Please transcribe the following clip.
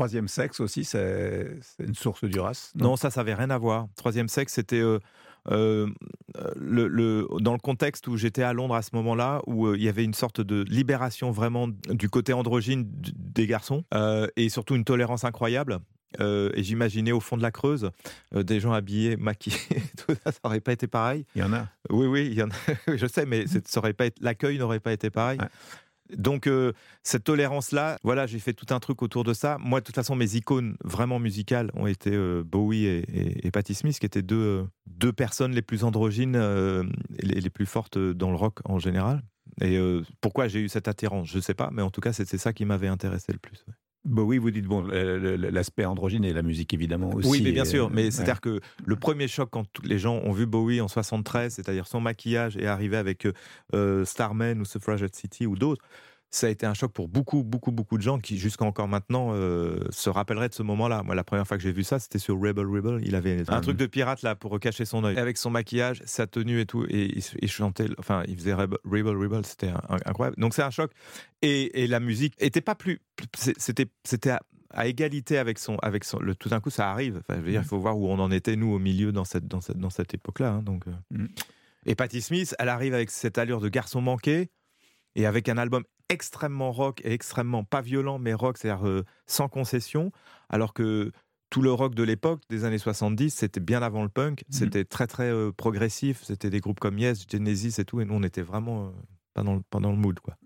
troisième sexe aussi, c'est une source du race non, ça, ça n'avait rien à voir. Troisième sexe, c'était euh, le, dans le contexte où j'étais à Londres à ce moment-là, où euh, il y avait une sorte de libération vraiment du côté androgyne des garçons, euh, et surtout une tolérance incroyable. et j'imaginais au fond de la Creuse des gens habillés, maquillés, tout ça, ça n'aurait pas été pareil. Il y en a. Oui, oui, il y en a. je sais, mais ça aurait pas l'accueil n'aurait pas été pareil. Donc euh, cette tolérance-là, voilà, j'ai fait tout un truc autour de ça. Moi, de toute façon, mes icônes vraiment musicales ont été euh, Bowie et, et, Patti Smith, qui étaient deux, euh, deux personnes les plus androgynes et les, plus fortes dans le rock en général. Et pourquoi j'ai eu cette attirance, je ne sais pas, mais en tout cas, c'est ça qui m'avait intéressé le plus. Bowie, vous dites bon, l'aspect androgyne et la musique évidemment aussi. Oui, mais bien sûr. Mais c'est-à-dire que le premier choc quand les gens ont vu Bowie en 73, c'est-à-dire son maquillage et arrivé avec Starman ou Suffragette City ou d'autres, ça a été un choc pour beaucoup, beaucoup, beaucoup de gens qui, jusqu'à encore maintenant, euh, se rappelleraient de ce moment-là. Moi, la première fois que j'ai vu ça, c'était sur Rebel Rebel. Il avait un truc de pirate là pour cacher son œil, avec son maquillage, sa tenue et tout, et il, chantait. Enfin, il faisait Rebel Rebel, c'était incroyable. Donc c'est un choc. Et, la musique était pas plus, c'était, c'était à, égalité avec son, avec son. Le, tout d'un coup, ça arrive. Enfin, je veux dire, il faut voir où on en était nous au milieu dans cette, dans cette, dans cette époque-là. Hein, donc. Euh. Mm. Et Patti Smith, elle arrive avec cette allure de garçon manqué et avec un album extrêmement rock et extrêmement pas violent, mais rock, c'est-à-dire euh, sans concession, alors que tout le rock de l'époque, des années 70, c'était bien avant le punk, mmh c'était très très euh, progressif, c'était des groupes comme Yes, Genesis et tout, et nous on était vraiment euh, pas, dans le, pas dans le mood. Quoi.